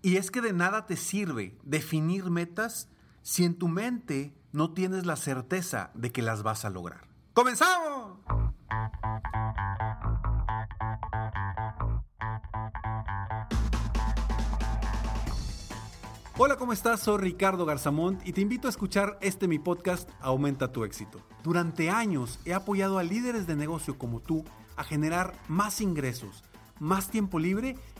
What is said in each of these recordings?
Y es que de nada te sirve definir metas si en tu mente no tienes la certeza de que las vas a lograr. ¡Comenzamos! Hola, ¿cómo estás? Soy Ricardo Garzamont y te invito a escuchar este mi podcast Aumenta tu éxito. Durante años he apoyado a líderes de negocio como tú a generar más ingresos, más tiempo libre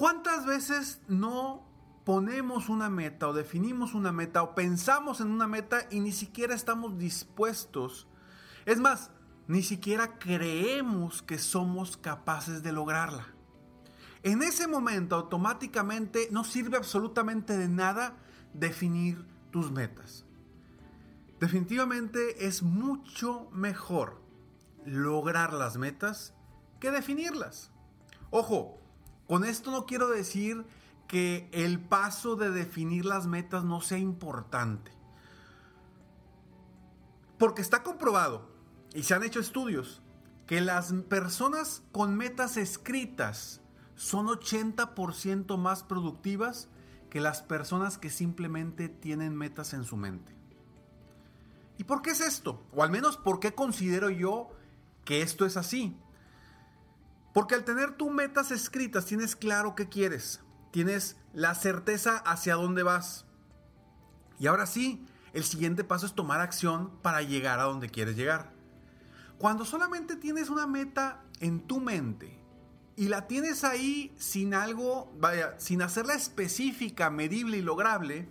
¿Cuántas veces no ponemos una meta o definimos una meta o pensamos en una meta y ni siquiera estamos dispuestos? Es más, ni siquiera creemos que somos capaces de lograrla. En ese momento automáticamente no sirve absolutamente de nada definir tus metas. Definitivamente es mucho mejor lograr las metas que definirlas. Ojo, con esto no quiero decir que el paso de definir las metas no sea importante. Porque está comprobado y se han hecho estudios que las personas con metas escritas son 80% más productivas que las personas que simplemente tienen metas en su mente. ¿Y por qué es esto? O al menos, ¿por qué considero yo que esto es así? Porque al tener tus metas escritas tienes claro qué quieres, tienes la certeza hacia dónde vas. Y ahora sí, el siguiente paso es tomar acción para llegar a donde quieres llegar. Cuando solamente tienes una meta en tu mente y la tienes ahí sin algo, vaya, sin hacerla específica, medible y lograble,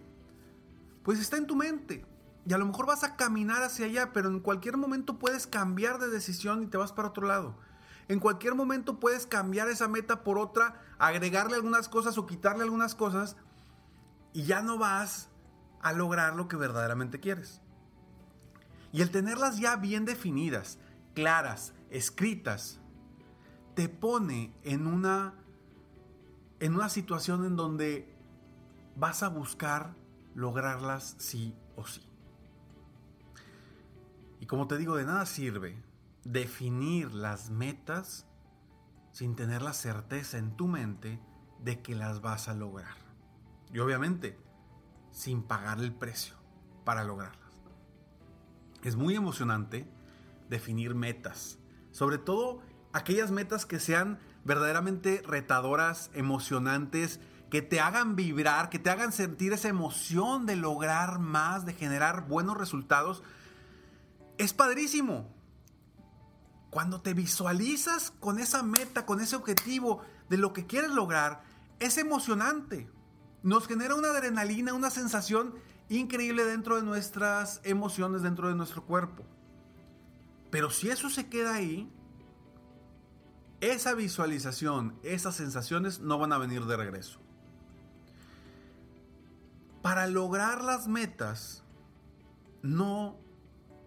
pues está en tu mente. Y a lo mejor vas a caminar hacia allá, pero en cualquier momento puedes cambiar de decisión y te vas para otro lado. En cualquier momento puedes cambiar esa meta por otra, agregarle algunas cosas o quitarle algunas cosas y ya no vas a lograr lo que verdaderamente quieres. Y el tenerlas ya bien definidas, claras, escritas, te pone en una en una situación en donde vas a buscar lograrlas sí o sí. Y como te digo, de nada sirve definir las metas sin tener la certeza en tu mente de que las vas a lograr. Y obviamente, sin pagar el precio para lograrlas. Es muy emocionante definir metas, sobre todo aquellas metas que sean verdaderamente retadoras, emocionantes, que te hagan vibrar, que te hagan sentir esa emoción de lograr más, de generar buenos resultados. Es padrísimo. Cuando te visualizas con esa meta, con ese objetivo de lo que quieres lograr, es emocionante. Nos genera una adrenalina, una sensación increíble dentro de nuestras emociones, dentro de nuestro cuerpo. Pero si eso se queda ahí, esa visualización, esas sensaciones no van a venir de regreso. Para lograr las metas, no,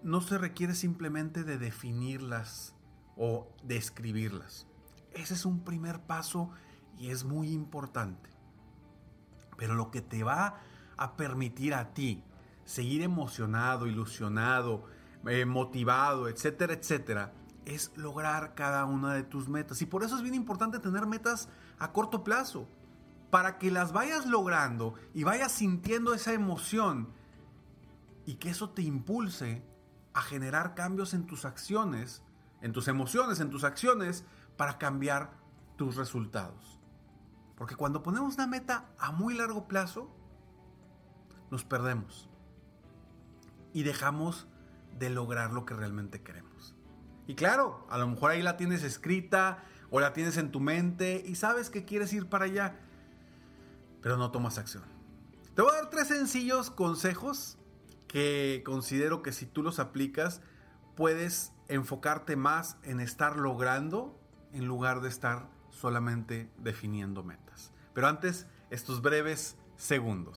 no se requiere simplemente de definirlas o de escribirlas. Ese es un primer paso y es muy importante. Pero lo que te va a permitir a ti seguir emocionado, ilusionado, eh, motivado, etcétera, etcétera, es lograr cada una de tus metas. Y por eso es bien importante tener metas a corto plazo, para que las vayas logrando y vayas sintiendo esa emoción y que eso te impulse a generar cambios en tus acciones, en tus emociones, en tus acciones, para cambiar tus resultados. Porque cuando ponemos una meta a muy largo plazo, nos perdemos y dejamos de lograr lo que realmente queremos. Y claro, a lo mejor ahí la tienes escrita o la tienes en tu mente y sabes que quieres ir para allá, pero no tomas acción. Te voy a dar tres sencillos consejos que considero que si tú los aplicas puedes enfocarte más en estar logrando en lugar de estar solamente definiendo metas. Pero antes, estos breves segundos.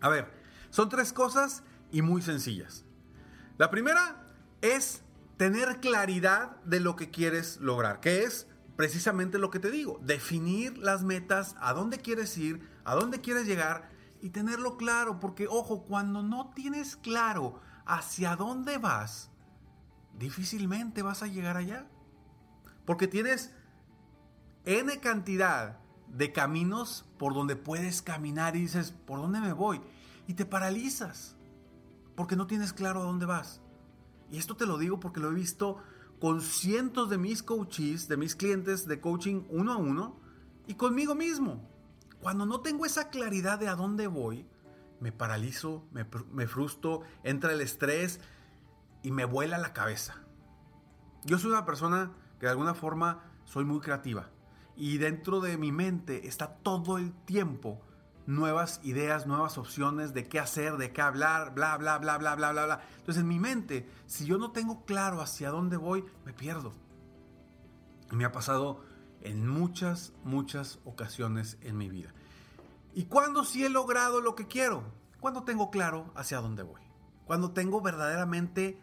A ver, son tres cosas y muy sencillas. La primera es tener claridad de lo que quieres lograr, que es precisamente lo que te digo, definir las metas, a dónde quieres ir, a dónde quieres llegar y tenerlo claro, porque ojo, cuando no tienes claro hacia dónde vas, difícilmente vas a llegar allá. Porque tienes N cantidad de caminos por donde puedes caminar y dices, ¿por dónde me voy? Y te paralizas porque no tienes claro a dónde vas. Y esto te lo digo porque lo he visto con cientos de mis coaches, de mis clientes de coaching uno a uno y conmigo mismo. Cuando no tengo esa claridad de a dónde voy, me paralizo, me, me frustro, entra el estrés y me vuela la cabeza. Yo soy una persona que de alguna forma soy muy creativa y dentro de mi mente está todo el tiempo nuevas ideas, nuevas opciones de qué hacer, de qué hablar, bla, bla, bla, bla, bla, bla, bla. Entonces en mi mente, si yo no tengo claro hacia dónde voy, me pierdo. Me ha pasado en muchas, muchas ocasiones en mi vida. ¿Y cuándo sí he logrado lo que quiero? Cuando tengo claro hacia dónde voy. Cuando tengo verdaderamente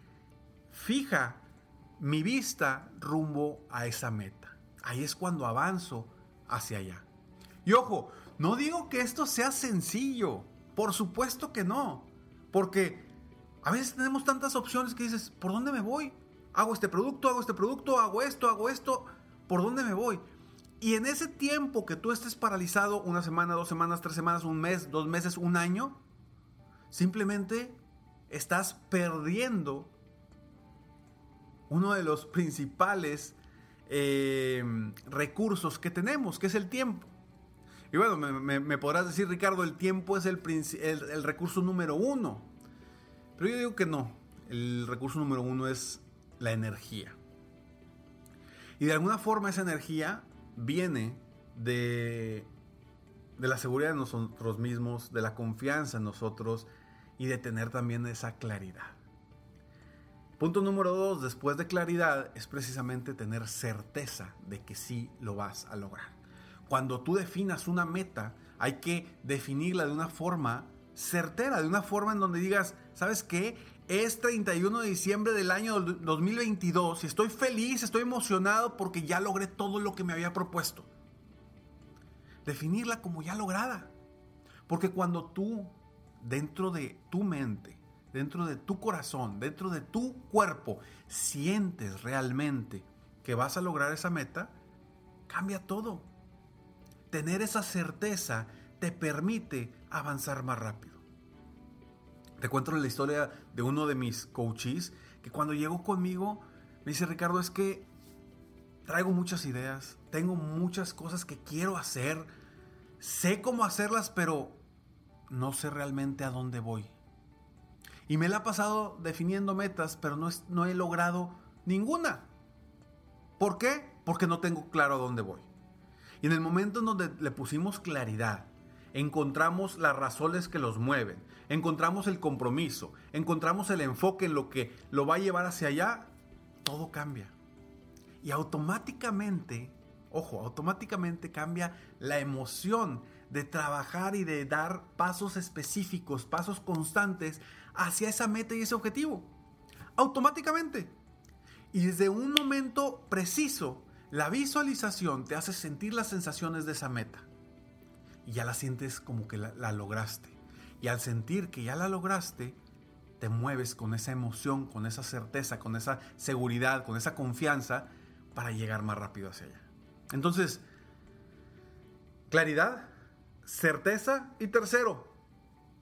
fija mi vista rumbo a esa meta. Ahí es cuando avanzo hacia allá. Y ojo, no digo que esto sea sencillo. Por supuesto que no. Porque a veces tenemos tantas opciones que dices, ¿por dónde me voy? Hago este producto, hago este producto, hago esto, hago esto. ¿Por dónde me voy? Y en ese tiempo que tú estés paralizado, una semana, dos semanas, tres semanas, un mes, dos meses, un año, simplemente estás perdiendo uno de los principales eh, recursos que tenemos, que es el tiempo. Y bueno, me, podrás decir, Ricardo, el tiempo es el, el, recurso número uno. Pero yo digo que no. El recurso número uno es la energía. Y de alguna forma esa energía viene de, de la seguridad de nosotros mismos, de la confianza en nosotros y de tener también esa claridad. Punto número dos, después de claridad, es precisamente tener certeza de que sí lo vas a lograr. Cuando tú definas una meta, hay que definirla de una forma certera, de una forma en donde digas, ¿sabes qué? Es 31 de diciembre del año 2022 y estoy feliz, estoy emocionado porque ya logré todo lo que me había propuesto. Definirla como ya lograda. Porque cuando tú, dentro de tu mente, dentro de tu corazón, dentro de tu cuerpo, sientes realmente que vas a lograr esa meta, cambia todo. Tener esa certeza te permite avanzar más rápido. Te cuento la historia de uno de mis coaches que cuando llegó conmigo me dice, Ricardo, es que traigo muchas ideas, tengo muchas cosas que quiero hacer, sé cómo hacerlas, pero no sé realmente a dónde voy. Y me la ha pasado definiendo metas, pero no, no he logrado ninguna. ¿Por qué? Porque no tengo claro a dónde voy. Y en el momento en donde le pusimos claridad, encontramos las razones que los mueven, encontramos el compromiso, encontramos el enfoque en lo que lo va a llevar hacia allá, todo cambia. Y automáticamente, ojo, automáticamente cambia la emoción de trabajar y de dar pasos específicos, pasos constantes hacia esa meta y ese objetivo. Automáticamente. Y desde un momento preciso, la visualización te hace sentir las sensaciones de esa meta. Y ya la sientes como que la, lograste. Y al sentir que ya la lograste, te mueves con esa emoción, con esa certeza, con esa seguridad, con esa confianza para llegar más rápido hacia allá. Entonces, claridad, certeza y tercero,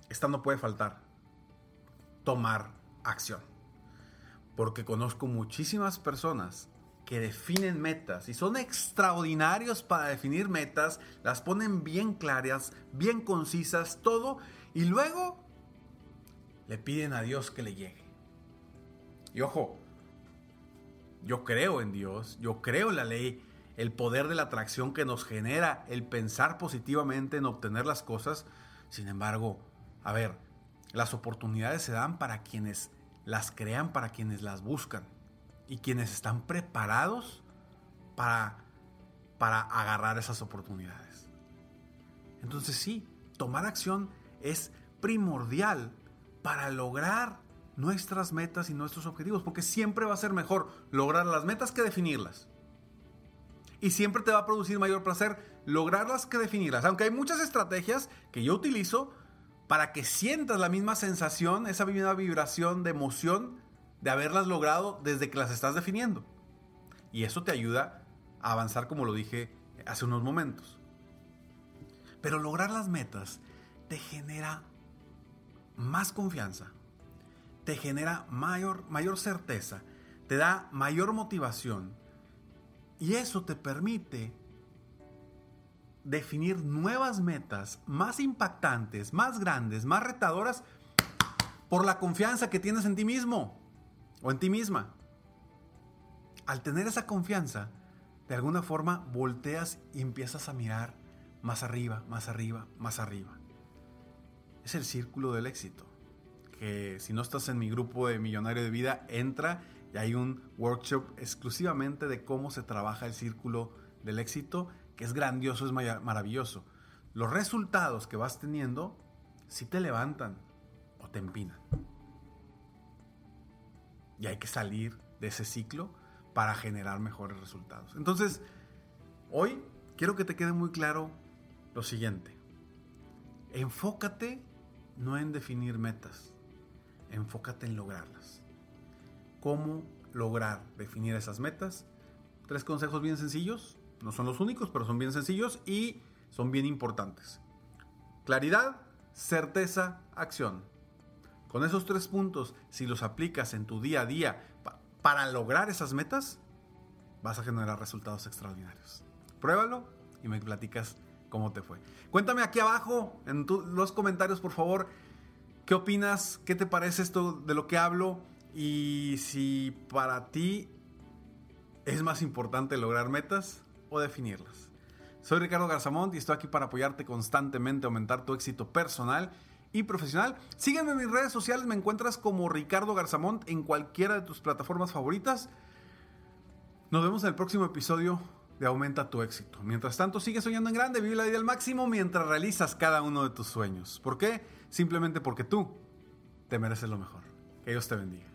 esta no puede faltar, tomar acción. Porque conozco muchísimas personas que definen metas y son extraordinarios para definir metas, las ponen bien claras, bien concisas, todo, y luego le piden a Dios que le llegue. Y ojo, yo creo en Dios, yo creo en la ley, el poder de la atracción que nos genera el pensar positivamente en obtener las cosas. Sin embargo, a ver, las oportunidades se dan para quienes las crean, para quienes las buscan y quienes están preparados para, para agarrar esas oportunidades. Entonces sí, tomar acción es primordial para lograr nuestras metas y nuestros objetivos, porque siempre va a ser mejor lograr las metas que definirlas. Y siempre te va a producir mayor placer lograrlas que definirlas, aunque hay muchas estrategias que yo utilizo para que sientas la misma sensación, esa misma vibración de emoción de haberlas logrado desde que las estás definiendo. Y eso te ayuda a avanzar como lo dije hace unos momentos. Pero lograr las metas te genera más confianza, te genera mayor, mayor certeza, te da mayor motivación y eso te permite definir nuevas metas más impactantes, más grandes, más retadoras por la confianza que tienes en ti mismo o en ti misma. Al tener esa confianza, de alguna forma volteas y empiezas a mirar más arriba, más arriba, más arriba. Es el círculo del éxito. Que si no estás en mi grupo de Millonario de Vida, entra y hay un workshop exclusivamente de cómo se trabaja el círculo del éxito que es grandioso, es maravilloso. Los resultados que vas teniendo si te levantan o te empinan. Y hay que salir de ese ciclo para generar mejores resultados. Entonces, hoy quiero que te quede muy claro lo siguiente. Enfócate no en definir metas, enfócate en lograrlas. ¿Cómo lograr definir esas metas? Tres consejos bien sencillos. No son los únicos, pero son bien sencillos y son bien importantes. Claridad, certeza, acción. Con esos tres puntos, si los aplicas en tu día a día para lograr esas metas, vas a generar resultados extraordinarios. Pruébalo y me platicas cómo te fue. Cuéntame aquí abajo en los comentarios, por favor, qué opinas, qué te parece esto de lo que hablo y si para ti es más importante lograr metas definirlas. Soy Ricardo Garzamont y estoy aquí para apoyarte constantemente a aumentar tu éxito personal y profesional. Sígueme en mis redes sociales, me encuentras como Ricardo Garzamont en cualquiera de tus plataformas favoritas. Nos vemos en el próximo episodio de Aumenta tu éxito. Mientras tanto, sigue soñando en grande, vive la vida al máximo mientras realizas cada uno de tus sueños. ¿Por qué? Simplemente porque tú te mereces lo mejor. Que Dios te bendiga.